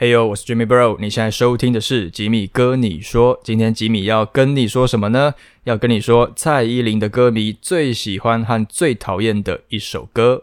嘿呦，我是 Jimmy Bro，你现在收听的是吉米哥你说。今天吉米要跟你说什么呢？要跟你说蔡依林的歌迷最喜欢和最讨厌的一首歌。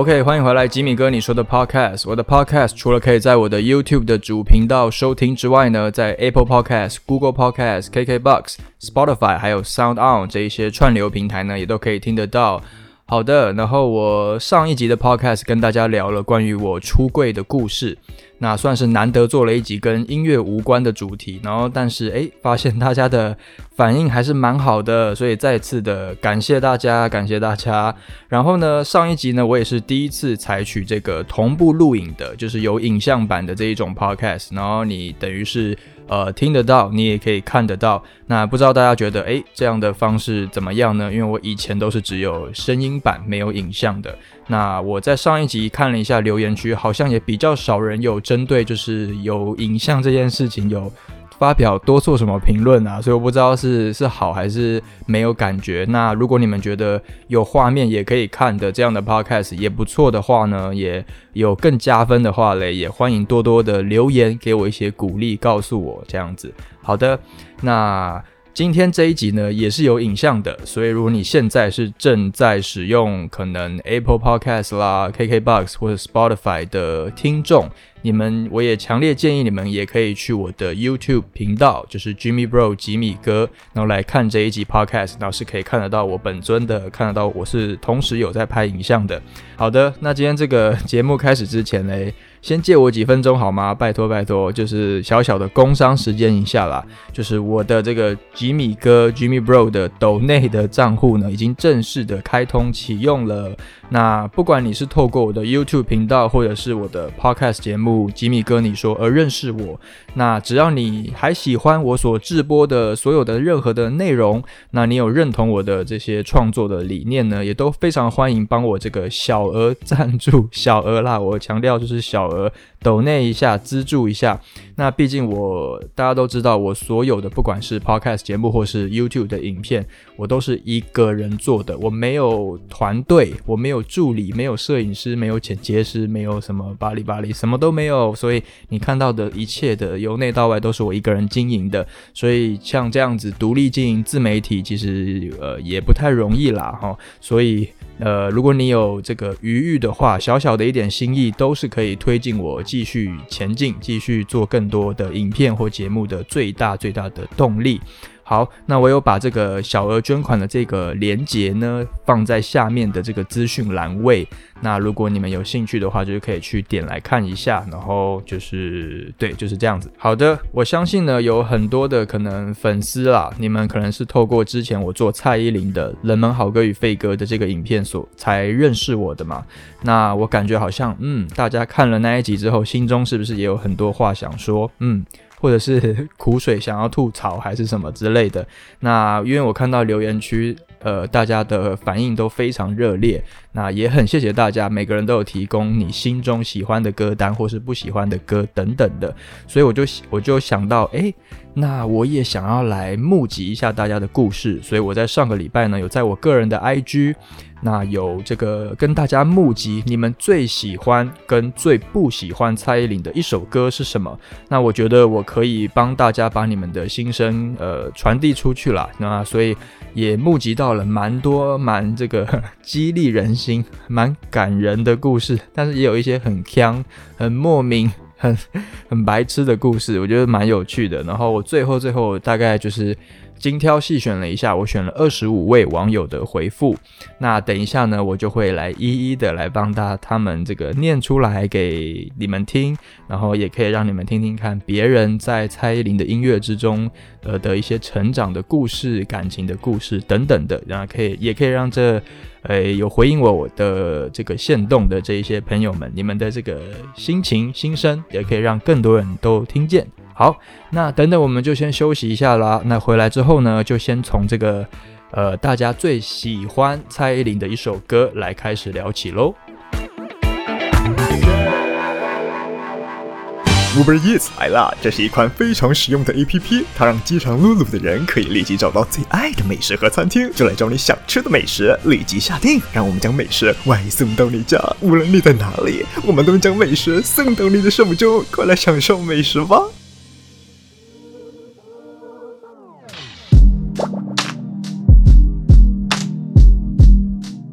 OK，欢迎回来，吉米哥你说的 Podcast。我的 Podcast 除了可以在我的 YouTube 的主频道收听之外呢，在 Apple Podcast、Google Podcast、KKBox、Spotify 还有 Sound On 这一些串流平台呢，也都可以听得到。好的，然后我上一集的 podcast 跟大家聊了关于我出柜的故事，那算是难得做了一集跟音乐无关的主题，然后但是诶，发现大家的反应还是蛮好的，所以再次的感谢大家，感谢大家。然后呢，上一集呢，我也是第一次采取这个同步录影的，就是有影像版的这一种 podcast，然后你等于是。呃，听得到，你也可以看得到。那不知道大家觉得，诶，这样的方式怎么样呢？因为我以前都是只有声音版，没有影像的。那我在上一集看了一下留言区，好像也比较少人有针对就是有影像这件事情有。发表多做什么评论啊？所以我不知道是是好还是没有感觉。那如果你们觉得有画面也可以看的这样的 podcast 也不错的话呢，也有更加分的话嘞，也欢迎多多的留言给我一些鼓励，告诉我这样子。好的，那。今天这一集呢也是有影像的，所以如果你现在是正在使用可能 Apple Podcast 啦、KKBox 或者 Spotify 的听众，你们我也强烈建议你们也可以去我的 YouTube 频道，就是 Jimmy Bro 吉米哥，然后来看这一集 Podcast，然后是可以看得到我本尊的，看得到我是同时有在拍影像的。好的，那今天这个节目开始之前呢。先借我几分钟好吗？拜托拜托，就是小小的工商时间一下啦。就是我的这个吉米哥 Jimmy Bro 的抖内的账户呢，已经正式的开通启用了。那不管你是透过我的 YouTube 频道，或者是我的 Podcast 节目《吉米哥你说》而认识我，那只要你还喜欢我所直播的所有的任何的内容，那你有认同我的这些创作的理念呢，也都非常欢迎帮我这个小额赞助，小额啦，我强调就是小额。抖内一下，资助一下。那毕竟我大家都知道，我所有的不管是 podcast 节目或是 YouTube 的影片，我都是一个人做的，我没有团队，我没有助理，没有摄影师，没有剪接师，没有什么巴里巴里，什么都没有。所以你看到的一切的由内到外都是我一个人经营的。所以像这样子独立经营自媒体，其实呃也不太容易啦，哈。所以。呃，如果你有这个余裕的话，小小的一点心意都是可以推进我继续前进、继续做更多的影片或节目的最大最大的动力。好，那我有把这个小额捐款的这个连接呢放在下面的这个资讯栏位。那如果你们有兴趣的话，就是可以去点来看一下。然后就是对，就是这样子。好的，我相信呢有很多的可能粉丝啦，你们可能是透过之前我做蔡依林的《冷门好歌与废歌》的这个影片所才认识我的嘛。那我感觉好像，嗯，大家看了那一集之后，心中是不是也有很多话想说？嗯。或者是 苦水想要吐槽还是什么之类的，那因为我看到留言区，呃，大家的反应都非常热烈，那也很谢谢大家，每个人都有提供你心中喜欢的歌单或是不喜欢的歌等等的，所以我就我就想到，哎。那我也想要来募集一下大家的故事，所以我在上个礼拜呢，有在我个人的 IG，那有这个跟大家募集你们最喜欢跟最不喜欢蔡依林的一首歌是什么？那我觉得我可以帮大家把你们的心声呃传递出去了，那所以也募集到了蛮多蛮这个 激励人心、蛮感人的故事，但是也有一些很腔、很莫名。很 很白痴的故事，我觉得蛮有趣的。然后我最后最后大概就是精挑细选了一下，我选了二十五位网友的回复。那等一下呢，我就会来一一的来帮大他们这个念出来给你们听，然后也可以让你们听听看别人在蔡依林的音乐之中呃的一些成长的故事、感情的故事等等的，然后可以也可以让这。诶，有回应我我的这个线动的这一些朋友们，你们的这个心情心声也可以让更多人都听见。好，那等等我们就先休息一下啦。那回来之后呢，就先从这个呃大家最喜欢蔡依林的一首歌来开始聊起喽。Uber Eats 来啦！这是一款非常实用的 APP，它让饥肠辘辘的人可以立即找到最爱的美食和餐厅，就来找你想吃的美食，立即下定，让我们将美食外送到你家。无论你在哪里，我们都将美食送到你的手中，快来享受美食吧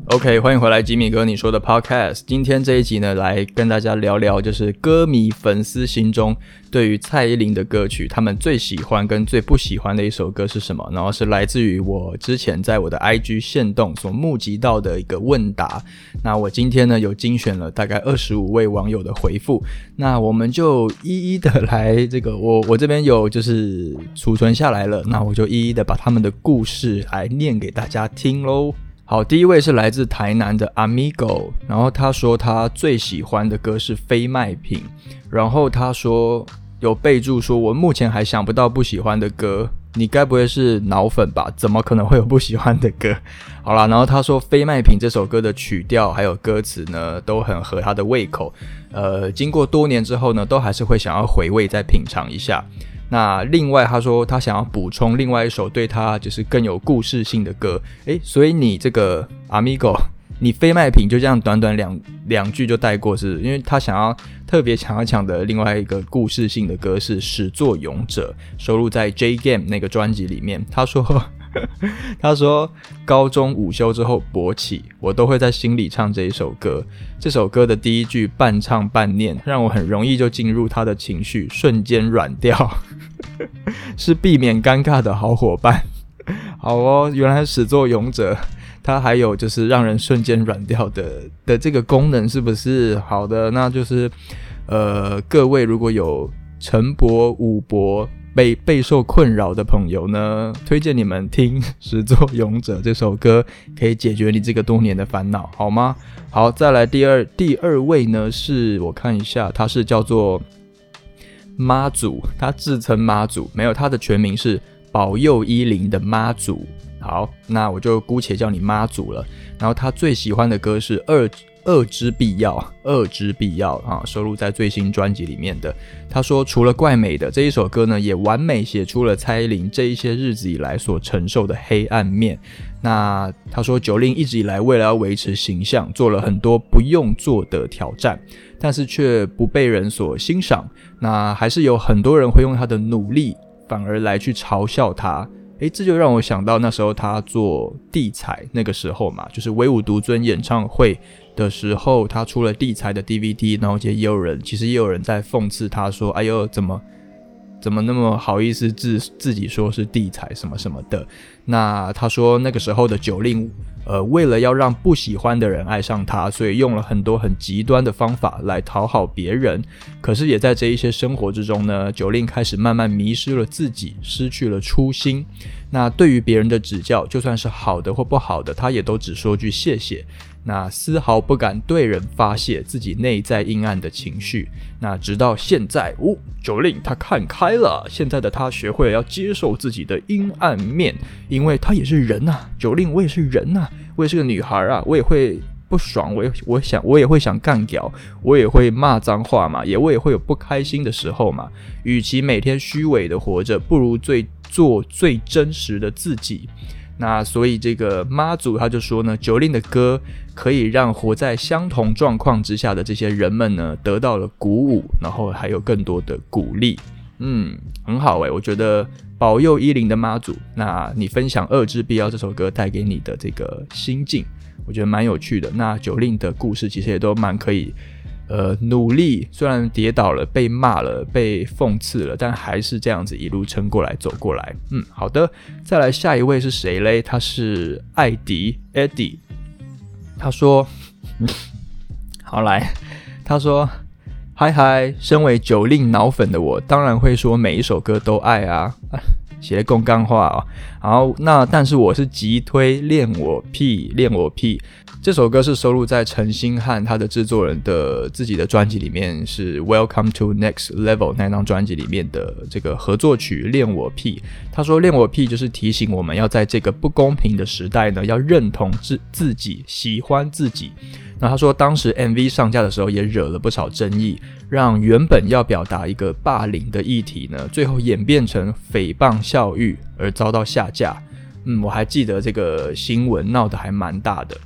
！OK，欢迎回来，吉米哥你说的 Podcast。今天这一集呢，来跟大家聊聊，就是歌迷粉丝心中对于蔡依林的歌曲，他们最喜欢跟最不喜欢的一首歌是什么？然后是来自于我之前在我的 IG 线动所募集到的一个问答。那我今天呢，有精选了大概二十五位网友的回复，那我们就一一的来这个，我我这边有就是储存下来了，那我就一一的把他们的故事来念给大家听喽。好，第一位是来自台南的 Amigo，然后他说他最喜欢的歌是《非卖品》，然后他说有备注说，我目前还想不到不喜欢的歌，你该不会是脑粉吧？怎么可能会有不喜欢的歌？好啦，然后他说《非卖品》这首歌的曲调还有歌词呢，都很合他的胃口，呃，经过多年之后呢，都还是会想要回味再品尝一下。那另外，他说他想要补充另外一首对他就是更有故事性的歌，诶，所以你这个 Amigo，你非卖品就这样短短两两句就带过，是因为他想要特别想要讲的另外一个故事性的歌是《始作俑者》，收录在 J Game 那个专辑里面。他说。他说：“高中午休之后勃起，我都会在心里唱这一首歌。这首歌的第一句半唱半念，让我很容易就进入他的情绪，瞬间软掉，是避免尴尬的好伙伴。好哦，原来始作俑者，他还有就是让人瞬间软掉的的这个功能，是不是好的？那就是呃，各位如果有陈伯、武伯。”被备受困扰的朋友呢，推荐你们听《始作俑者》这首歌，可以解决你这个多年的烦恼，好吗？好，再来第二第二位呢，是我看一下，他是叫做妈祖，他自称妈祖，没有他的全名是保佑依林的妈祖。好，那我就姑且叫你妈祖了。然后他最喜欢的歌是二。二之必要，二之必要啊，收录在最新专辑里面的。他说，除了怪美的这一首歌呢，也完美写出了蔡依林这一些日子以来所承受的黑暗面。那他说，九令一直以来为了要维持形象，做了很多不用做的挑战，但是却不被人所欣赏。那还是有很多人会用他的努力，反而来去嘲笑他。诶，这就让我想到那时候他做地彩那个时候嘛，就是唯舞独尊演唱会。的时候，他出了地才的 DVD，然后也有人，其实也有人在讽刺他说：“哎呦，怎么怎么那么好意思自自己说是地才什么什么的？”那他说那个时候的九令，呃，为了要让不喜欢的人爱上他，所以用了很多很极端的方法来讨好别人。可是也在这一些生活之中呢，九令开始慢慢迷失了自己，失去了初心。那对于别人的指教，就算是好的或不好的，他也都只说句谢谢。那丝毫不敢对人发泄自己内在阴暗的情绪。那直到现在，哦，九令他看开了。现在的他学会了要接受自己的阴暗面，因为他也是人呐。九令，我也是人呐，我也是个女孩啊，我也会不爽，我也我想我也会想干掉，我也会骂脏话嘛，也我也会有不开心的时候嘛。与其每天虚伪的活着，不如最做最真实的自己。那所以这个妈祖他就说呢，九令的歌可以让活在相同状况之下的这些人们呢得到了鼓舞，然后还有更多的鼓励。嗯，很好诶，我觉得保佑一零的妈祖，那你分享《二之必要》这首歌带给你的这个心境，我觉得蛮有趣的。那九令的故事其实也都蛮可以。呃，努力虽然跌倒了，被骂了，被讽刺了，但还是这样子一路撑过来，走过来。嗯，好的，再来下一位是谁嘞？他是艾迪 Eddie，他说，好来，他说，嗨嗨，身为九令脑粉的我，当然会说每一首歌都爱啊。写共干话哦，好，那但是我是急推《恋我屁恋我屁》这首歌是收录在陈星汉他的制作人的自己的专辑里面，是《Welcome to Next Level》那张专辑里面的这个合作曲《恋我屁》。他说《恋我屁》就是提醒我们要在这个不公平的时代呢，要认同自自己，喜欢自己。那他说，当时 MV 上架的时候也惹了不少争议，让原本要表达一个霸凌的议题呢，最后演变成诽谤校誉而遭到下架。嗯，我还记得这个新闻闹得还蛮大的，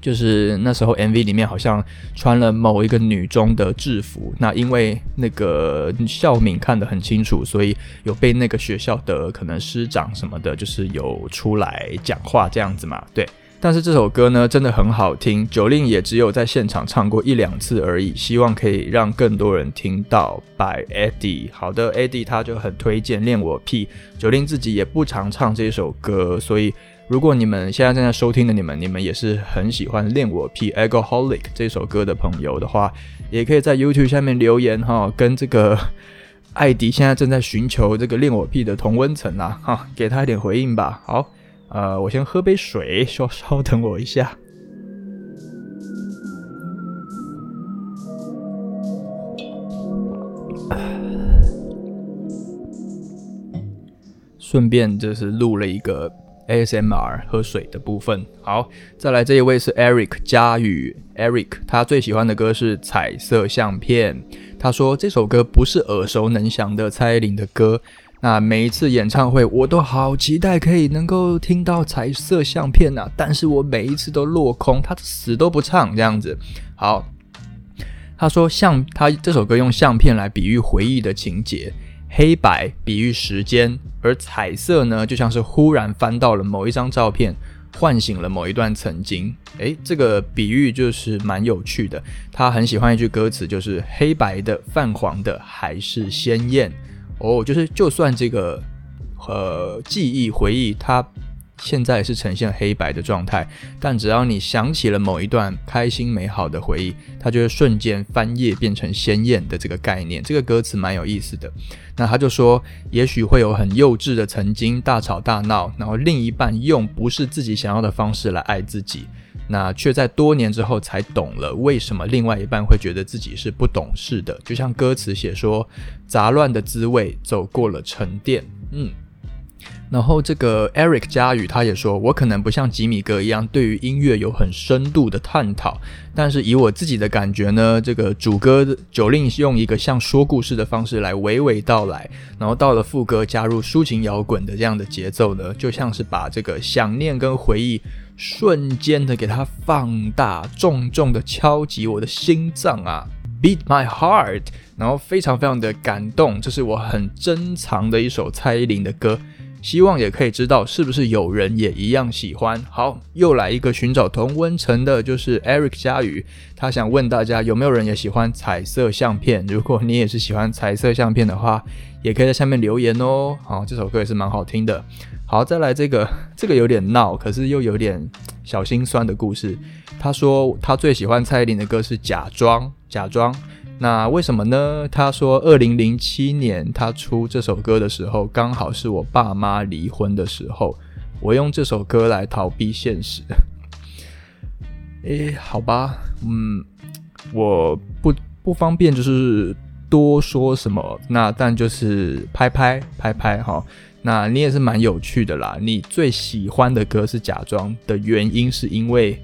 就是那时候 MV 里面好像穿了某一个女中的制服，那因为那个校敏看得很清楚，所以有被那个学校的可能师长什么的，就是有出来讲话这样子嘛，对。但是这首歌呢，真的很好听。九令也只有在现场唱过一两次而已，希望可以让更多人听到。By Eddie，好的，Eddie 他就很推荐《恋我屁》。九令自己也不常唱这首歌，所以如果你们现在正在收听的你们，你们也是很喜欢《恋我屁》（Alcoholic） 这首歌的朋友的话，也可以在 YouTube 下面留言哈，跟这个艾迪现在正在寻求这个《恋我屁》的同温层啊，哈，给他一点回应吧。好。呃，我先喝杯水，稍稍等我一下。顺便就是录了一个 ASMR 喝水的部分。好，再来这一位是 Eric 佳宇，Eric 他最喜欢的歌是《彩色相片》。他说这首歌不是耳熟能详的蔡依林的歌。那每一次演唱会，我都好期待可以能够听到彩色相片呐，但是我每一次都落空，他死都不唱这样子。好，他说相，他这首歌用相片来比喻回忆的情节，黑白比喻时间，而彩色呢，就像是忽然翻到了某一张照片，唤醒了某一段曾经。诶，这个比喻就是蛮有趣的。他很喜欢一句歌词，就是黑白的、泛黄的还是鲜艳。哦，就是就算这个呃记忆回忆，它现在是呈现黑白的状态，但只要你想起了某一段开心美好的回忆，它就会瞬间翻页变成鲜艳的这个概念。这个歌词蛮有意思的。那他就说，也许会有很幼稚的曾经大吵大闹，然后另一半用不是自己想要的方式来爱自己。那却在多年之后才懂了，为什么另外一半会觉得自己是不懂事的。就像歌词写说：“杂乱的滋味，走过了沉淀。”嗯。然后这个 Eric 佳宇他也说，我可能不像吉米哥一样对于音乐有很深度的探讨，但是以我自己的感觉呢，这个主歌九令用一个像说故事的方式来娓娓道来，然后到了副歌加入抒情摇滚的这样的节奏呢，就像是把这个想念跟回忆瞬间的给它放大，重重的敲击我的心脏啊，beat my heart，然后非常非常的感动，这是我很珍藏的一首蔡依林的歌。希望也可以知道是不是有人也一样喜欢。好，又来一个寻找同温层的，就是 Eric 佳宇，他想问大家有没有人也喜欢彩色相片？如果你也是喜欢彩色相片的话，也可以在下面留言哦。好，这首歌也是蛮好听的。好，再来这个，这个有点闹，可是又有点小心酸的故事。他说他最喜欢蔡依林的歌是《假装》，假装。那为什么呢？他说，二零零七年他出这首歌的时候，刚好是我爸妈离婚的时候，我用这首歌来逃避现实。诶，好吧，嗯，我不不方便就是多说什么，那但就是拍拍拍拍哈。那你也是蛮有趣的啦。你最喜欢的歌是《假装》的原因，是因为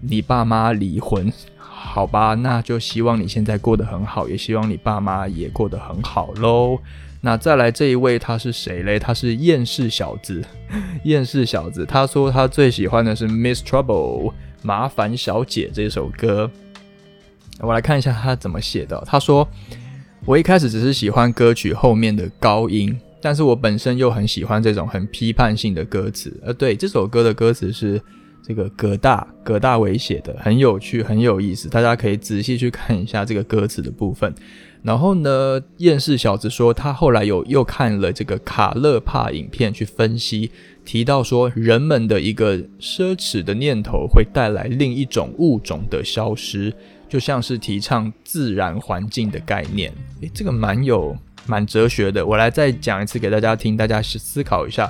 你爸妈离婚。好吧，那就希望你现在过得很好，也希望你爸妈也过得很好喽。那再来这一位，他是谁嘞？他是厌世小子，厌世小子。他说他最喜欢的是《Miss Trouble》麻烦小姐这首歌。我来看一下他怎么写的。他说我一开始只是喜欢歌曲后面的高音，但是我本身又很喜欢这种很批判性的歌词。呃，对，这首歌的歌词是。这个葛大葛大为写的很有趣，很有意思，大家可以仔细去看一下这个歌词的部分。然后呢，厌世小子说他后来有又看了这个卡勒帕影片去分析，提到说人们的一个奢侈的念头会带来另一种物种的消失，就像是提倡自然环境的概念。诶，这个蛮有蛮哲学的。我来再讲一次给大家听，大家思思考一下。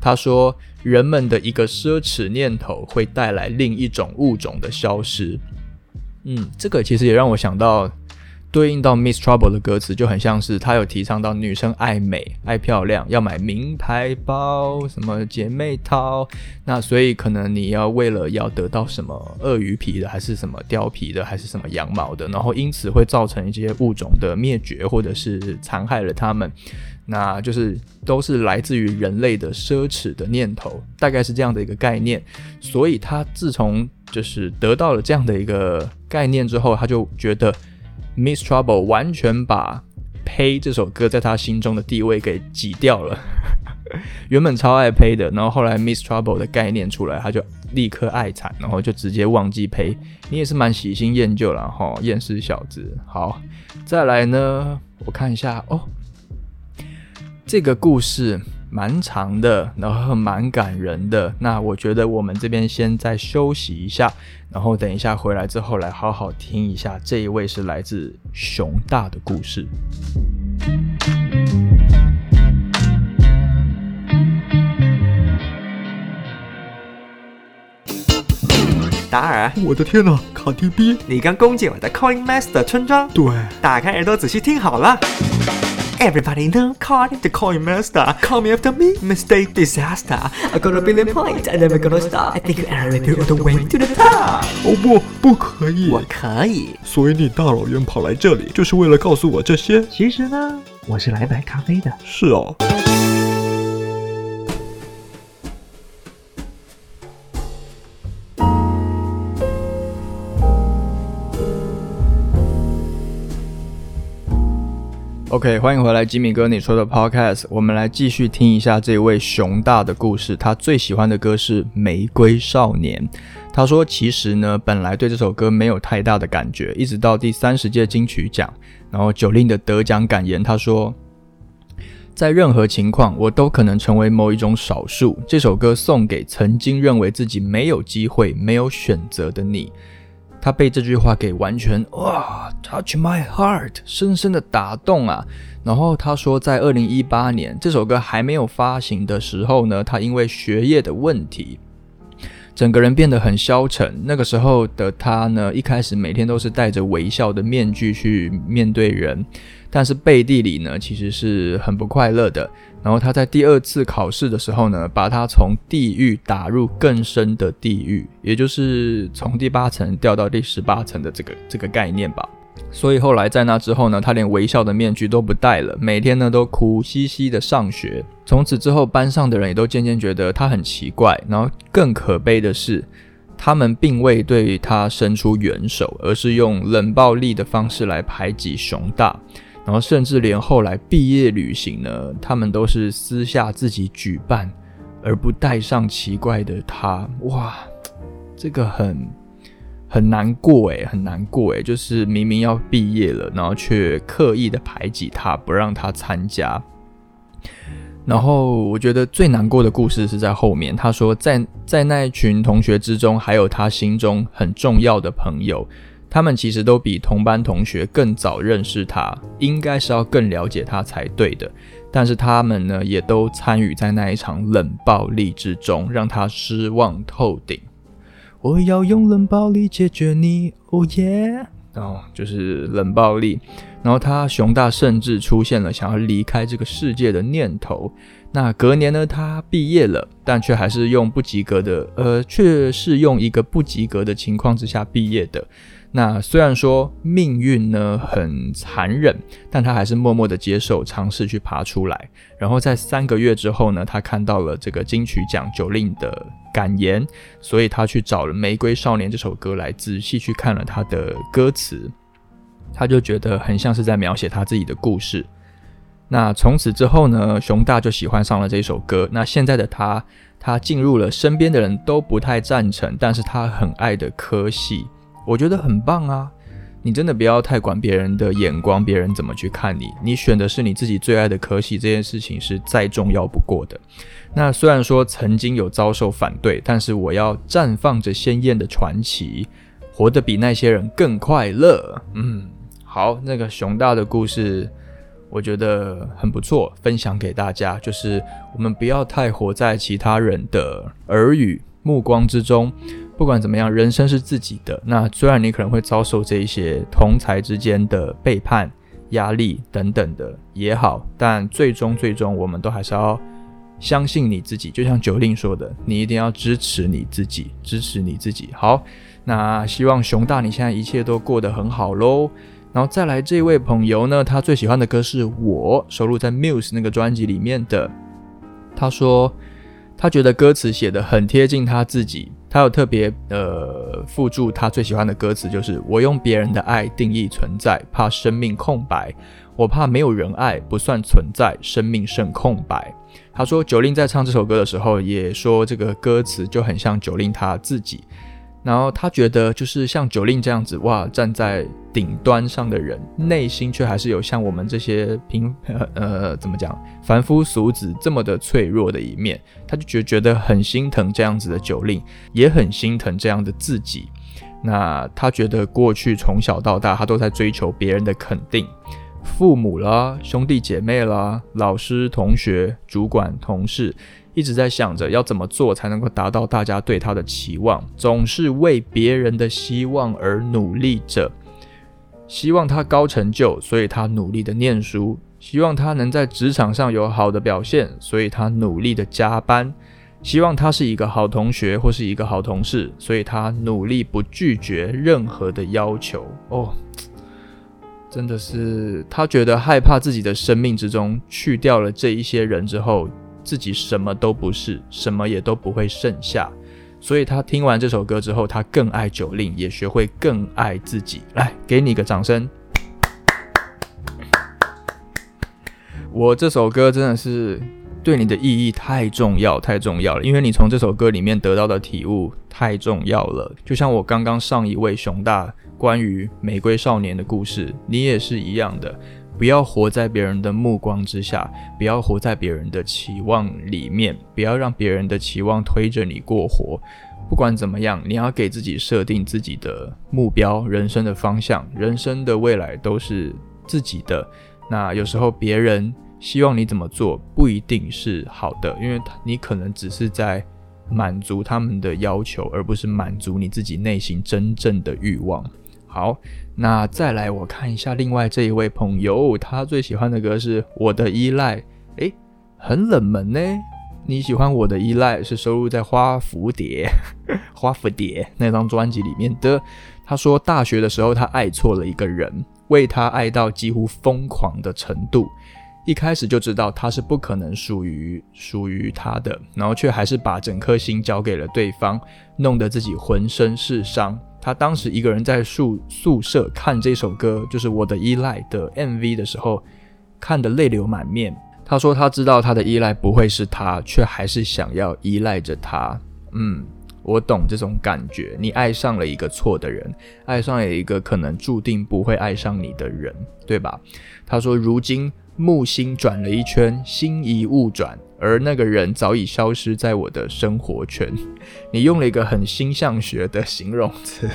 他说，人们的一个奢侈念头会带来另一种物种的消失。嗯，这个其实也让我想到。对应到 Miss Trouble 的歌词就很像是他有提倡到女生爱美、爱漂亮，要买名牌包、什么姐妹淘。那所以可能你要为了要得到什么鳄鱼皮的，还是什么貂皮的，还是什么羊毛的，然后因此会造成一些物种的灭绝，或者是残害了它们。那就是都是来自于人类的奢侈的念头，大概是这样的一个概念。所以他自从就是得到了这样的一个概念之后，他就觉得。Miss Trouble 完全把《呸》这首歌在他心中的地位给挤掉了。原本超爱《呸》的，然后后来 Miss Trouble 的概念出来，他就立刻爱惨，然后就直接忘记《呸》。你也是蛮喜新厌旧了哈，厌世小子。好，再来呢，我看一下哦，这个故事。蛮长的，然后蛮感人的。那我觉得我们这边先再休息一下，然后等一下回来之后来好好听一下这一位是来自熊大的故事。达尔，我的天哪，卡丁 B，你刚攻进我的 Coin Master 村庄。对，打开耳朵仔细听好了。Everybody know card the coin master. Call me after me, mistake disaster. I got a billion points, I never gonna stop. I think you are all the way to the top. 哦不，不可以。我可以。所以你大老远跑来这里，就是为了告诉我这些？其实呢，我是来买咖啡的。是哦。OK，欢迎回来，吉米哥你说的 Podcast。我们来继续听一下这位熊大的故事。他最喜欢的歌是《玫瑰少年》。他说，其实呢，本来对这首歌没有太大的感觉，一直到第三十届金曲奖，然后九令的得奖感言，他说，在任何情况，我都可能成为某一种少数。这首歌送给曾经认为自己没有机会、没有选择的你。他被这句话给完全哇，touch my heart，深深的打动啊。然后他说，在二零一八年这首歌还没有发行的时候呢，他因为学业的问题，整个人变得很消沉。那个时候的他呢，一开始每天都是戴着微笑的面具去面对人，但是背地里呢，其实是很不快乐的。然后他在第二次考试的时候呢，把他从地狱打入更深的地狱，也就是从第八层掉到第十八层的这个这个概念吧。所以后来在那之后呢，他连微笑的面具都不戴了，每天呢都苦兮兮的上学。从此之后，班上的人也都渐渐觉得他很奇怪。然后更可悲的是，他们并未对他伸出援手，而是用冷暴力的方式来排挤熊大。然后甚至连后来毕业旅行呢，他们都是私下自己举办，而不带上奇怪的他。哇，这个很很难过诶，很难过诶，就是明明要毕业了，然后却刻意的排挤他，不让他参加。然后我觉得最难过的故事是在后面，他说在在那一群同学之中，还有他心中很重要的朋友。他们其实都比同班同学更早认识他，应该是要更了解他才对的。但是他们呢，也都参与在那一场冷暴力之中，让他失望透顶。我要用冷暴力解决你，哦耶！哦，就是冷暴力。然后他熊大甚至出现了想要离开这个世界的念头。那隔年呢，他毕业了，但却还是用不及格的，呃，却是用一个不及格的情况之下毕业的。那虽然说命运呢很残忍，但他还是默默的接受，尝试去爬出来。然后在三个月之后呢，他看到了这个金曲奖九令的感言，所以他去找了《玫瑰少年》这首歌来仔细去看了他的歌词，他就觉得很像是在描写他自己的故事。那从此之后呢，熊大就喜欢上了这首歌。那现在的他，他进入了身边的人都不太赞成，但是他很爱的科系。我觉得很棒啊！你真的不要太管别人的眼光，别人怎么去看你。你选的是你自己最爱的科系，这件事情是再重要不过的。那虽然说曾经有遭受反对，但是我要绽放着鲜艳的传奇，活得比那些人更快乐。嗯，好，那个熊大的故事，我觉得很不错，分享给大家。就是我们不要太活在其他人的耳语、目光之中。不管怎么样，人生是自己的。那虽然你可能会遭受这一些同才之间的背叛、压力等等的也好，但最终最终，我们都还是要相信你自己。就像九令说的，你一定要支持你自己，支持你自己。好，那希望熊大你现在一切都过得很好喽。然后再来这位朋友呢，他最喜欢的歌是我收录在 Muse 那个专辑里面的。他说他觉得歌词写的很贴近他自己。他有特别呃附注他最喜欢的歌词，就是我用别人的爱定义存在，怕生命空白，我怕没有人爱不算存在，生命剩空白。他说九令在唱这首歌的时候，也说这个歌词就很像九令他自己。然后他觉得，就是像九令这样子，哇，站在顶端上的人，内心却还是有像我们这些平呃怎么讲凡夫俗子这么的脆弱的一面。他就觉觉得很心疼这样子的九令，也很心疼这样的自己。那他觉得过去从小到大，他都在追求别人的肯定，父母啦、兄弟姐妹啦、老师、同学、主管、同事。一直在想着要怎么做才能够达到大家对他的期望，总是为别人的希望而努力着，希望他高成就，所以他努力的念书；希望他能在职场上有好的表现，所以他努力的加班；希望他是一个好同学或是一个好同事，所以他努力不拒绝任何的要求。哦，真的是他觉得害怕自己的生命之中去掉了这一些人之后。自己什么都不是，什么也都不会剩下，所以他听完这首歌之后，他更爱九令，也学会更爱自己。来，给你一个掌声！我这首歌真的是对你的意义太重要，太重要了，因为你从这首歌里面得到的体悟太重要了。就像我刚刚上一位熊大关于玫瑰少年的故事，你也是一样的。不要活在别人的目光之下，不要活在别人的期望里面，不要让别人的期望推着你过活。不管怎么样，你要给自己设定自己的目标、人生的方向、人生的未来都是自己的。那有时候别人希望你怎么做，不一定是好的，因为你可能只是在满足他们的要求，而不是满足你自己内心真正的欲望。好，那再来我看一下另外这一位朋友，他最喜欢的歌是《我的依赖》。诶，很冷门呢。你喜欢《我的依赖》是收录在《花蝴蝶》《花蝴蝶》那张专辑里面的。他说大学的时候他爱错了一个人，为他爱到几乎疯狂的程度。一开始就知道他是不可能属于属于他的，然后却还是把整颗心交给了对方，弄得自己浑身是伤。他当时一个人在宿宿舍看这首歌，就是《我的依赖》的 MV 的时候，看得泪流满面。他说他知道他的依赖不会是他，却还是想要依赖着他。嗯，我懂这种感觉。你爱上了一个错的人，爱上了一个可能注定不会爱上你的人，对吧？他说如今木星转了一圈，心移物转。而那个人早已消失在我的生活圈。你用了一个很星象学的形容词，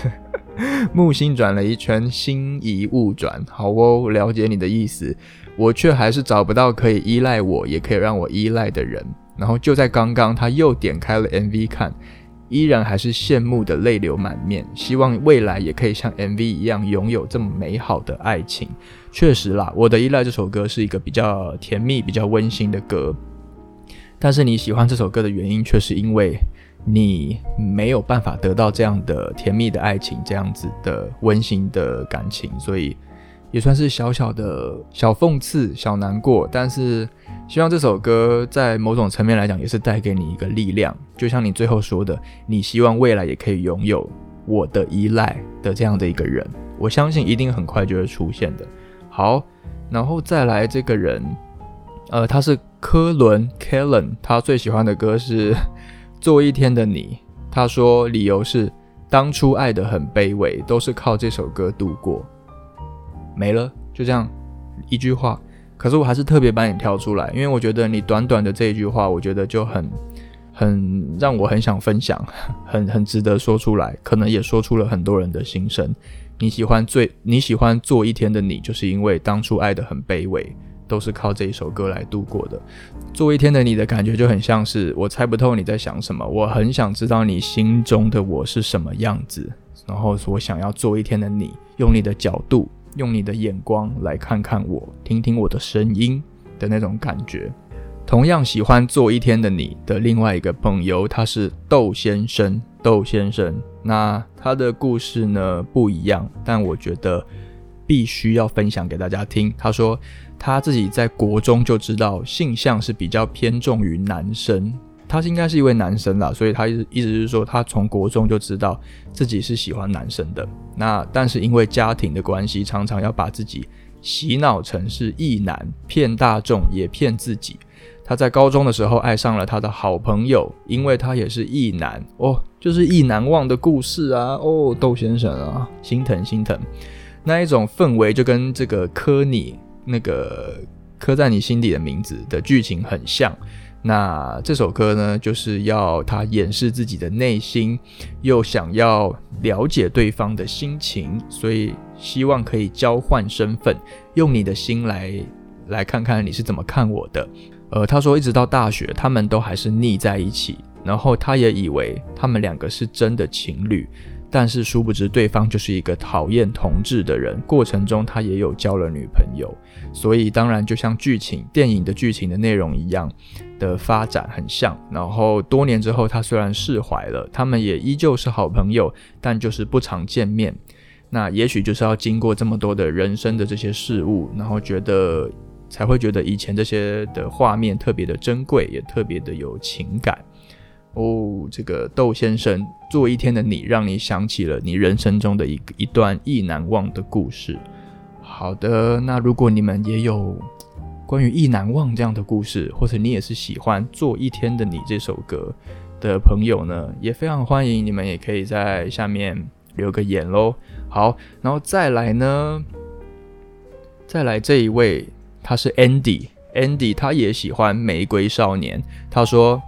木星转了一圈，星移物转。好哦，了解你的意思。我却还是找不到可以依赖我，也可以让我依赖的人。然后就在刚刚，他又点开了 MV 看，依然还是羡慕的泪流满面。希望未来也可以像 MV 一样，拥有这么美好的爱情。确实啦，我的依赖这首歌是一个比较甜蜜、比较温馨的歌。但是你喜欢这首歌的原因，却是因为你没有办法得到这样的甜蜜的爱情，这样子的温馨的感情，所以也算是小小的小讽刺、小难过。但是希望这首歌在某种层面来讲，也是带给你一个力量。就像你最后说的，你希望未来也可以拥有我的依赖的这样的一个人，我相信一定很快就会出现的。好，然后再来这个人。呃，他是科伦 （Kellen），他最喜欢的歌是《做一天的你》。他说理由是当初爱得很卑微，都是靠这首歌度过。没了，就这样一句话。可是我还是特别把你挑出来，因为我觉得你短短的这一句话，我觉得就很很让我很想分享，很很值得说出来。可能也说出了很多人的心声。你喜欢最你喜欢做一天的你，就是因为当初爱得很卑微。都是靠这一首歌来度过的。做一天的你的感觉就很像是我猜不透你在想什么，我很想知道你心中的我是什么样子，然后我想要做一天的你，用你的角度，用你的眼光来看看我，听听我的声音的那种感觉。同样喜欢做一天的你的另外一个朋友，他是窦先生。窦先生，那他的故事呢不一样，但我觉得必须要分享给大家听。他说他自己在国中就知道性向是比较偏重于男生，他是应该是一位男生啦，所以他意意思是说他从国中就知道自己是喜欢男生的。那但是因为家庭的关系，常常要把自己洗脑成是异男，骗大众也骗自己。他在高中的时候爱上了他的好朋友，因为他也是异男哦，就是意难忘的故事啊哦，窦先生啊，心疼心疼，那一种氛围就跟这个刻你那个刻在你心底的名字的剧情很像。那这首歌呢，就是要他掩饰自己的内心，又想要了解对方的心情，所以希望可以交换身份，用你的心来来看看你是怎么看我的。呃，他说一直到大学，他们都还是腻在一起。然后他也以为他们两个是真的情侣，但是殊不知对方就是一个讨厌同志的人。过程中他也有交了女朋友，所以当然就像剧情电影的剧情的内容一样的发展很像。然后多年之后，他虽然释怀了，他们也依旧是好朋友，但就是不常见面。那也许就是要经过这么多的人生的这些事物，然后觉得。才会觉得以前这些的画面特别的珍贵，也特别的有情感哦。这个窦先生做一天的你，让你想起了你人生中的一一段意难忘的故事。好的，那如果你们也有关于意难忘这样的故事，或者你也是喜欢做一天的你这首歌的朋友呢，也非常欢迎你们也可以在下面留个言喽。好，然后再来呢，再来这一位。他是 Andy，Andy 他也喜欢玫瑰少年。他说，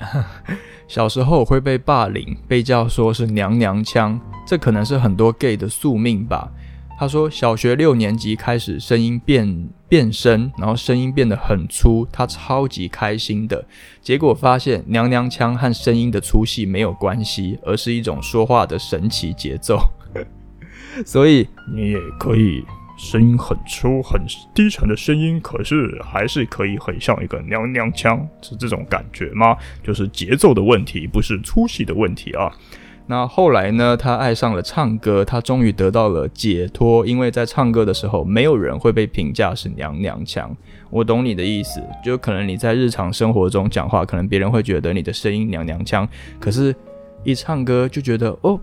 小时候会被霸凌，被叫说是娘娘腔，这可能是很多 gay 的宿命吧。他说，小学六年级开始声音变变声，然后声音变得很粗，他超级开心的。结果发现娘娘腔和声音的粗细没有关系，而是一种说话的神奇节奏。所以你也可以。声音很粗、很低沉的声音，可是还是可以很像一个娘娘腔，是这种感觉吗？就是节奏的问题，不是粗细的问题啊。那后来呢？他爱上了唱歌，他终于得到了解脱，因为在唱歌的时候，没有人会被评价是娘娘腔。我懂你的意思，就可能你在日常生活中讲话，可能别人会觉得你的声音娘娘腔，可是一唱歌就觉得哦。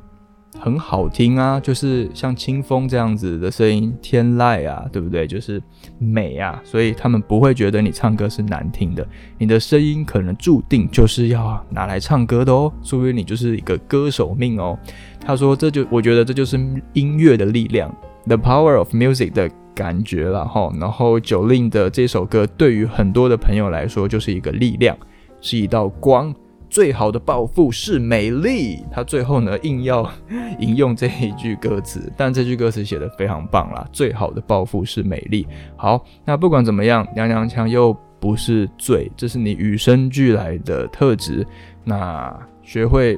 很好听啊，就是像清风这样子的声音，天籁啊，对不对？就是美啊，所以他们不会觉得你唱歌是难听的。你的声音可能注定就是要拿来唱歌的哦，说不定你就是一个歌手命哦。他说，这就我觉得这就是音乐的力量，the power of music 的感觉了哈。然后九令的这首歌对于很多的朋友来说就是一个力量，是一道光。最好的报复是美丽。他最后呢，硬要 引用这一句歌词，但这句歌词写的非常棒啦。最好的报复是美丽。好，那不管怎么样，娘娘腔又不是罪，这是你与生俱来的特质。那学会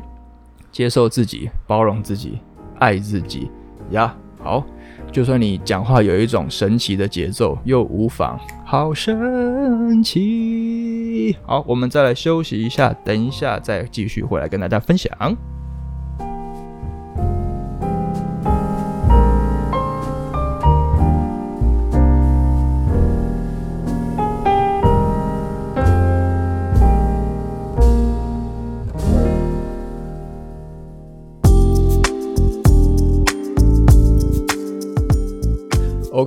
接受自己，包容自己，爱自己呀。好。就算你讲话有一种神奇的节奏，又无妨。好神奇！好，我们再来休息一下，等一下再继续回来跟大家分享。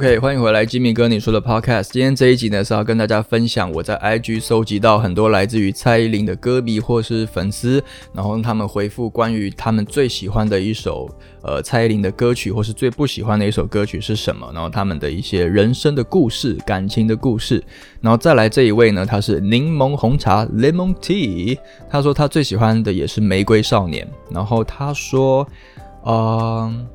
OK，欢迎回来，吉米哥你说的 Podcast。今天这一集呢是要跟大家分享我在 IG 收集到很多来自于蔡依林的歌迷或是粉丝，然后他们回复关于他们最喜欢的一首呃蔡依林的歌曲，或是最不喜欢的一首歌曲是什么，然后他们的一些人生的故事、感情的故事。然后再来这一位呢，他是柠檬红茶 Lemon Tea，他说他最喜欢的也是玫瑰少年，然后他说，嗯。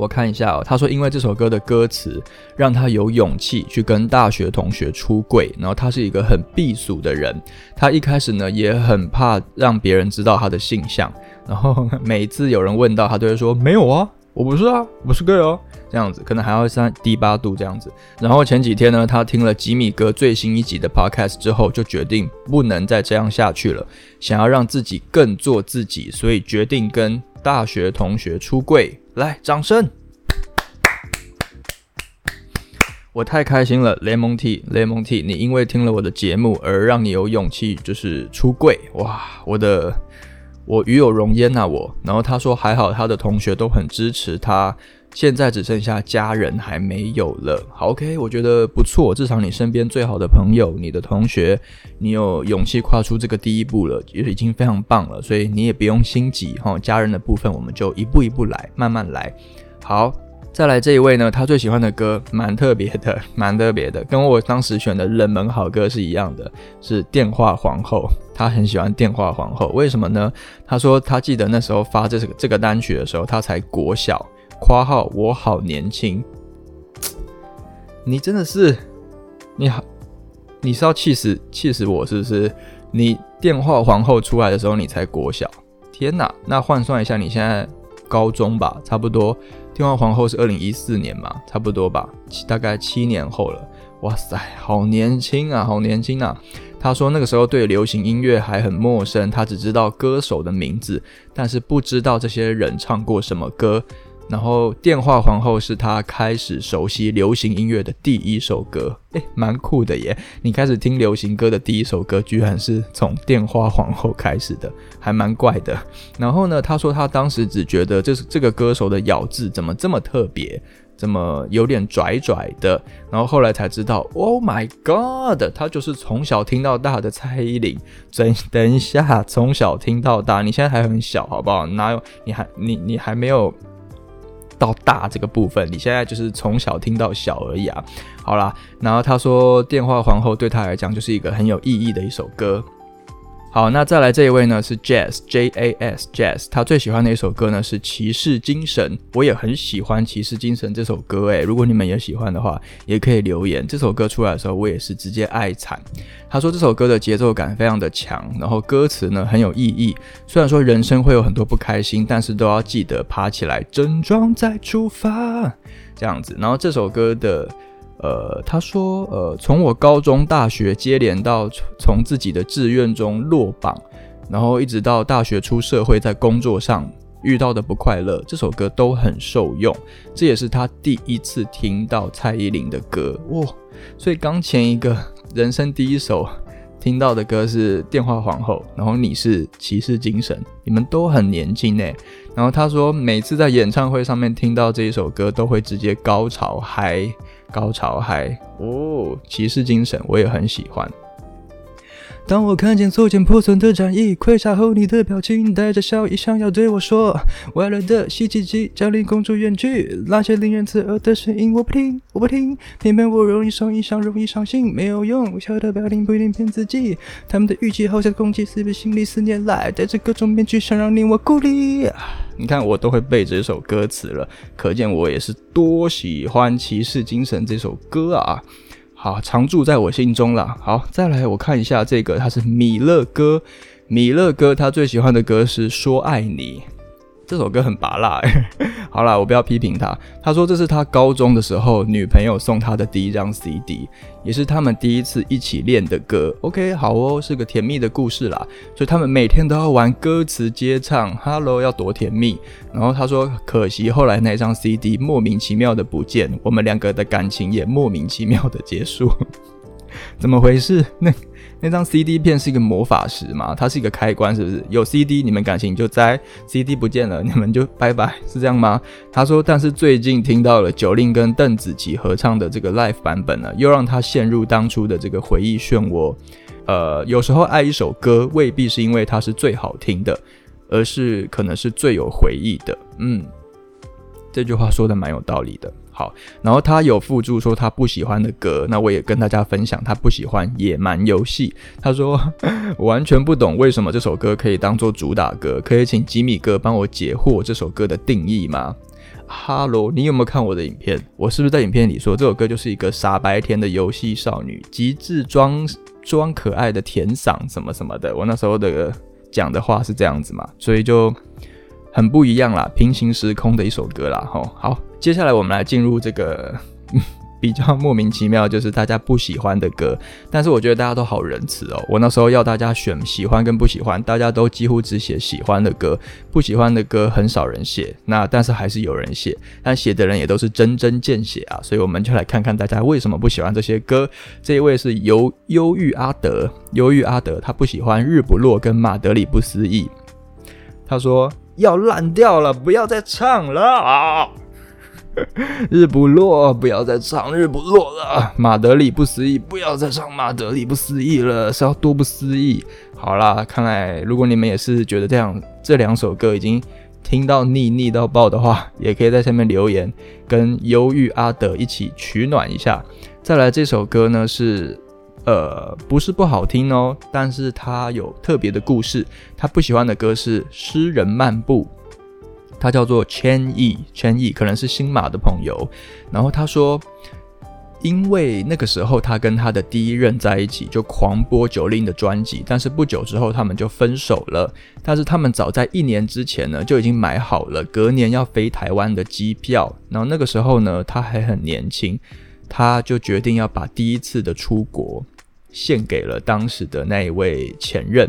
我看一下哦，他说因为这首歌的歌词让他有勇气去跟大学同学出柜，然后他是一个很避俗的人，他一开始呢也很怕让别人知道他的性向，然后每次有人问到他都会说没有啊，我不是啊，我不是 gay 哦，这样子可能还要三低八度这样子。然后前几天呢，他听了吉米哥最新一集的 podcast 之后，就决定不能再这样下去了，想要让自己更做自己，所以决定跟大学同学出柜。来，掌声！我太开心了，雷蒙 T，雷蒙 T，你因为听了我的节目而让你有勇气，就是出柜，哇，我的，我与有荣焉呐，我。然后他说还好，他的同学都很支持他，现在只剩下家人还没有了。好，OK，我觉得不错，至少你身边最好的朋友，你的同学，你有勇气跨出这个第一步了，也已经非常棒了，所以你也不用心急哈。家人的部分，我们就一步一步来，慢慢来。好。再来这一位呢，他最喜欢的歌蛮特别的，蛮特别的，跟我当时选的冷门好歌是一样的，是《电话皇后》。他很喜欢《电话皇后》，为什么呢？他说他记得那时候发这个这个单曲的时候，他才国小。括号我好年轻，你真的是你好，你是要气死气死我是不是？你《电话皇后》出来的时候你才国小，天哪！那换算一下，你现在高中吧，差不多。电话皇后是二零一四年嘛，差不多吧，大概七年后了。哇塞，好年轻啊，好年轻啊！他说那个时候对流行音乐还很陌生，他只知道歌手的名字，但是不知道这些人唱过什么歌。然后电话皇后是他开始熟悉流行音乐的第一首歌，诶，蛮酷的耶！你开始听流行歌的第一首歌，居然是从电话皇后开始的，还蛮怪的。然后呢，他说他当时只觉得这是这个歌手的咬字怎么这么特别，怎么有点拽拽的。然后后来才知道，Oh my God，他就是从小听到大的蔡依林。等等一下，从小听到大，你现在还很小，好不好？哪有？你还你你还没有。到大这个部分，你现在就是从小听到小而已啊。好啦，然后他说《电话皇后》对他来讲就是一个很有意义的一首歌。好，那再来这一位呢是 Jazz J A S Jazz，他最喜欢的一首歌呢是《骑士精神》，我也很喜欢《骑士精神》这首歌诶，如果你们也喜欢的话，也可以留言。这首歌出来的时候，我也是直接爱惨。他说这首歌的节奏感非常的强，然后歌词呢很有意义。虽然说人生会有很多不开心，但是都要记得爬起来，整装再出发这样子。然后这首歌的。呃，他说，呃，从我高中、大学接连到从自己的志愿中落榜，然后一直到大学出社会，在工作上遇到的不快乐，这首歌都很受用。这也是他第一次听到蔡依林的歌哇！所以刚前一个人生第一首听到的歌是《电话皇后》，然后你是《骑士精神》，你们都很年轻呢。然后他说，每次在演唱会上面听到这一首歌，都会直接高潮嗨。高潮嗨哦，骑士精神我也很喜欢。当我看见左肩破损的战衣，盔甲后你的表情带着笑意，想要对我说：外来的袭击即将令公主远去。那些令人刺耳的声音我不听，我不听。偏偏我容易受影响，容易伤心，没有用。微笑的表情不一定骗自己，他们的语气好像攻击，四壁心里思念来，带着各种面具，想让你我孤立。你看我都会背这首歌词了，可见我也是多喜欢《骑士精神》这首歌啊。好，常驻在我心中了。好，再来我看一下这个，他是米勒哥，米勒哥他最喜欢的歌是《说爱你》。这首歌很拔辣，好啦，我不要批评他。他说这是他高中的时候女朋友送他的第一张 CD，也是他们第一次一起练的歌。OK，好哦，是个甜蜜的故事啦。所以他们每天都要玩歌词接唱，Hello，要多甜蜜。然后他说，可惜后来那张 CD 莫名其妙的不见，我们两个的感情也莫名其妙的结束。怎么回事？那？那张 CD 片是一个魔法石嘛？它是一个开关，是不是？有 CD 你们感情就在，CD 不见了你们就拜拜，是这样吗？他说，但是最近听到了九令跟邓紫棋合唱的这个 Live 版本呢，又让他陷入当初的这个回忆漩涡。呃，有时候爱一首歌未必是因为它是最好听的，而是可能是最有回忆的。嗯，这句话说的蛮有道理的。好，然后他有附注说他不喜欢的歌，那我也跟大家分享他不喜欢《野蛮游戏》。他说 我完全不懂为什么这首歌可以当做主打歌，可以请吉米哥帮我解惑这首歌的定义吗？哈喽，你有没有看我的影片？我是不是在影片里说这首歌就是一个傻白甜的游戏少女，极致装装可爱的甜嗓什么什么的？我那时候的讲的话是这样子嘛，所以就很不一样啦，平行时空的一首歌啦。吼，好，接下来我们来进入这个。比较莫名其妙，就是大家不喜欢的歌，但是我觉得大家都好仁慈哦。我那时候要大家选喜欢跟不喜欢，大家都几乎只写喜欢的歌，不喜欢的歌很少人写。那但是还是有人写，但写的人也都是真真见血啊。所以我们就来看看大家为什么不喜欢这些歌。这一位是忧忧郁阿德，忧郁阿德他不喜欢日不落跟马德里不思议，他说要烂掉了，不要再唱了。日不落，不要再唱日不落了。马德里不思议，不要再唱马德里不思议了，是要多不思议。好啦，看来如果你们也是觉得这样这两首歌已经听到腻腻到爆的话，也可以在下面留言，跟忧郁阿德一起取暖一下。再来这首歌呢是呃不是不好听哦，但是它有特别的故事。他不喜欢的歌是《诗人漫步》。他叫做千亿，千亿可能是新马的朋友。然后他说，因为那个时候他跟他的第一任在一起，就狂播九令的专辑。但是不久之后他们就分手了。但是他们早在一年之前呢，就已经买好了隔年要飞台湾的机票。然后那个时候呢，他还很年轻，他就决定要把第一次的出国献给了当时的那一位前任。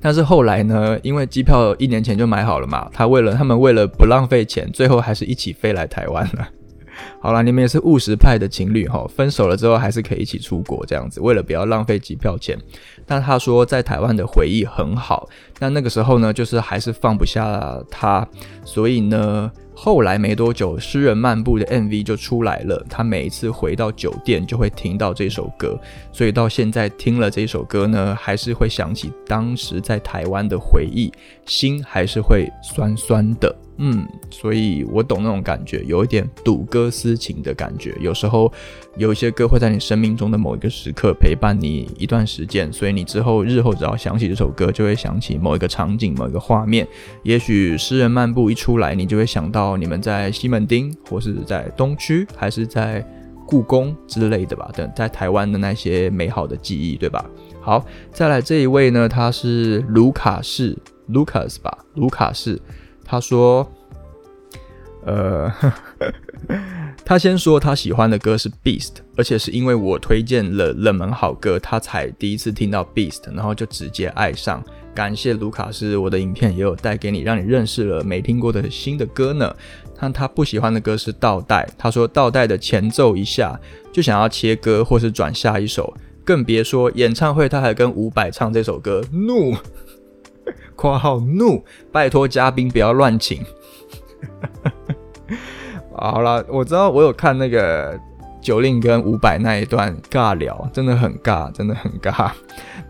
但是后来呢？因为机票一年前就买好了嘛，他为了他们为了不浪费钱，最后还是一起飞来台湾了。好了，你们也是务实派的情侣哈，分手了之后还是可以一起出国这样子，为了不要浪费机票钱。但他说在台湾的回忆很好，但那个时候呢，就是还是放不下他，所以呢。后来没多久，《诗人漫步》的 MV 就出来了。他每一次回到酒店，就会听到这首歌，所以到现在听了这首歌呢，还是会想起当时在台湾的回忆，心还是会酸酸的。嗯，所以我懂那种感觉，有一点赌歌思情的感觉。有时候有一些歌会在你生命中的某一个时刻陪伴你一段时间，所以你之后日后只要想起这首歌，就会想起某一个场景、某一个画面。也许《诗人漫步》一出来，你就会想到你们在西门町，或是在东区，还是在故宫之类的吧？等在台湾的那些美好的记忆，对吧？好，再来这一位呢，他是卢卡士 （Lucas） 吧？卢卡士。他说：“呃，他先说他喜欢的歌是 Beast，而且是因为我推荐了冷门好歌，他才第一次听到 Beast，然后就直接爱上。感谢卢卡斯，我的影片也有带给你，让你认识了没听过的新的歌呢。但他不喜欢的歌是倒带，他说倒带的前奏一下就想要切歌或是转下一首，更别说演唱会他还跟伍佰唱这首歌，怒。”括号怒，拜托嘉宾不要乱请。好了，我知道我有看那个九令跟伍佰那一段尬聊，真的很尬，真的很尬。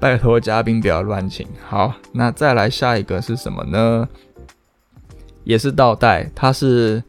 拜托嘉宾不要乱请。好，那再来下一个是什么呢？也是倒带，它是。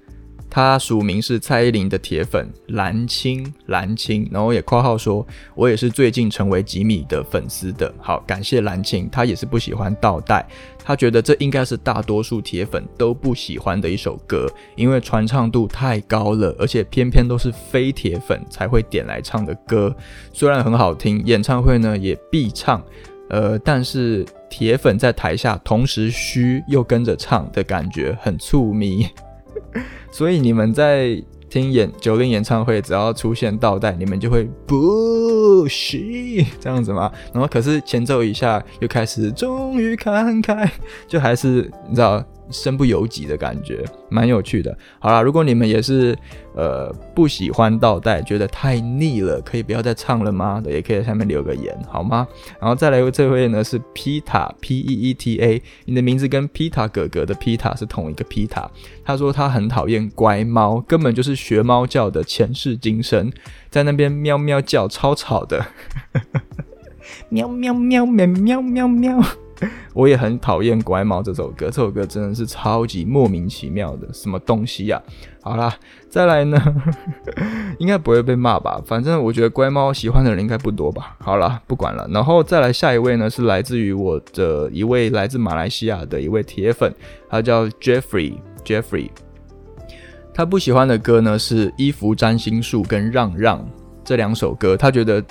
他署名是蔡依林的铁粉蓝青蓝青，然后也括号说，我也是最近成为吉米的粉丝的。好，感谢蓝青，他也是不喜欢倒带，他觉得这应该是大多数铁粉都不喜欢的一首歌，因为传唱度太高了，而且偏偏都是非铁粉才会点来唱的歌。虽然很好听，演唱会呢也必唱，呃，但是铁粉在台下同时嘘又跟着唱的感觉很促迷。所以你们在听演九零演唱会，只要出现倒带，你们就会不行这样子吗？然后可是前奏一下又开始，终于看开，就还是你知道。身不由己的感觉，蛮有趣的。好啦，如果你们也是呃不喜欢倒带，觉得太腻了，可以不要再唱了吗？也可以在下面留个言，好吗？然后再来这位呢是 Pita P E E T A，你的名字跟 Pita 哥哥的 Pita 是同一个 Pita。他说他很讨厌乖猫，根本就是学猫叫的前世今生，在那边喵喵叫，超吵的。喵喵喵喵喵喵喵。我也很讨厌《乖猫》这首歌，这首歌真的是超级莫名其妙的，什么东西呀？好啦，再来呢，应该不会被骂吧？反正我觉得《乖猫》喜欢的人应该不多吧。好了，不管了，然后再来下一位呢，是来自于我的一位来自马来西亚的一位铁粉，他叫 Jeffrey Jeffrey。他不喜欢的歌呢是《衣服占心术》跟《让让》这两首歌，他觉得。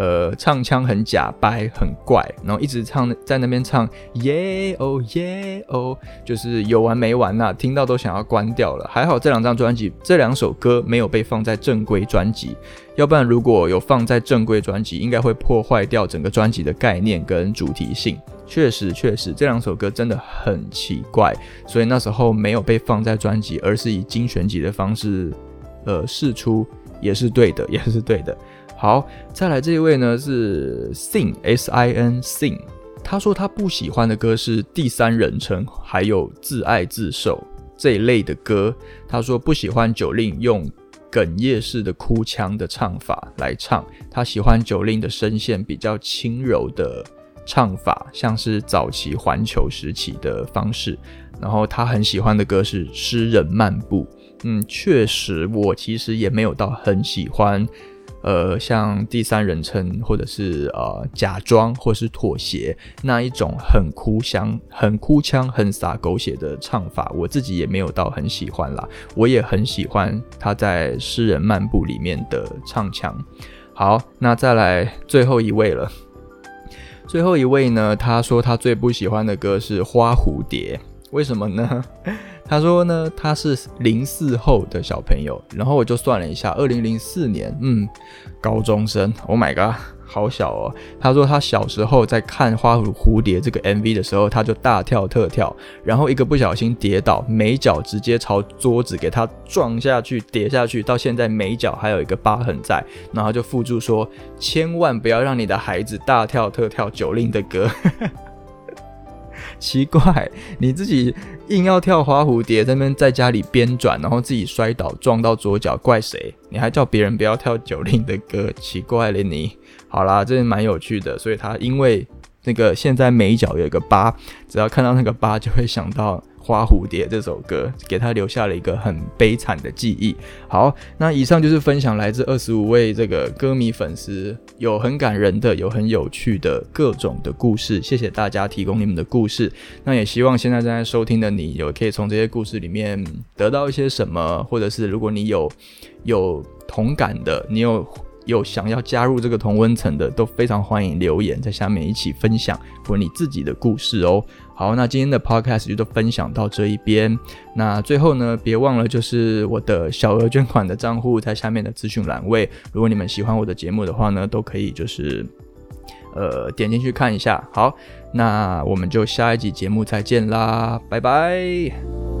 呃，唱腔很假掰，很怪，然后一直唱在那边唱耶哦耶哦，就是有完没完呐，听到都想要关掉了。还好这两张专辑，这两首歌没有被放在正规专辑，要不然如果有放在正规专辑，应该会破坏掉整个专辑的概念跟主题性。确实，确实这两首歌真的很奇怪，所以那时候没有被放在专辑，而是以精选集的方式呃试出，也是对的，也是对的。好，再来这一位呢是 Sin S I N Sin，他说他不喜欢的歌是第三人称，还有自爱自受这一类的歌。他说不喜欢九令用哽咽式的哭腔的唱法来唱，他喜欢九令的声线比较轻柔的唱法，像是早期环球时期的方式。然后他很喜欢的歌是诗人漫步。嗯，确实，我其实也没有到很喜欢。呃，像第三人称，或者是呃假装，或是妥协那一种很哭腔、很哭腔、很洒狗血的唱法，我自己也没有到很喜欢啦。我也很喜欢他在《诗人漫步》里面的唱腔。好，那再来最后一位了。最后一位呢，他说他最不喜欢的歌是《花蝴蝶》，为什么呢？他说呢，他是零四后的小朋友，然后我就算了一下，二零零四年，嗯，高中生，Oh my god，好小哦。他说他小时候在看《花蝴蝶》这个 MV 的时候，他就大跳特跳，然后一个不小心跌倒，眉角直接朝桌子给他撞下去，跌下去，到现在眉角还有一个疤痕在，然后就附注说，千万不要让你的孩子大跳特跳九令的歌。奇怪，你自己硬要跳花蝴蝶，在那边在家里编转，然后自己摔倒撞到左脚，怪谁？你还叫别人不要跳九令的歌，奇怪了你。好啦，这蛮有趣的，所以他因为那个现在每一脚有一个疤，只要看到那个疤就会想到。花蝴蝶这首歌给他留下了一个很悲惨的记忆。好，那以上就是分享来自二十五位这个歌迷粉丝，有很感人的，有很有趣的各种的故事。谢谢大家提供你们的故事。那也希望现在正在收听的你，有可以从这些故事里面得到一些什么，或者是如果你有有同感的，你有。有想要加入这个同温层的，都非常欢迎留言在下面一起分享或你自己的故事哦。好，那今天的 podcast 就都分享到这一边。那最后呢，别忘了就是我的小额捐款的账户在下面的资讯栏位。如果你们喜欢我的节目的话呢，都可以就是呃点进去看一下。好，那我们就下一集节目再见啦，拜拜。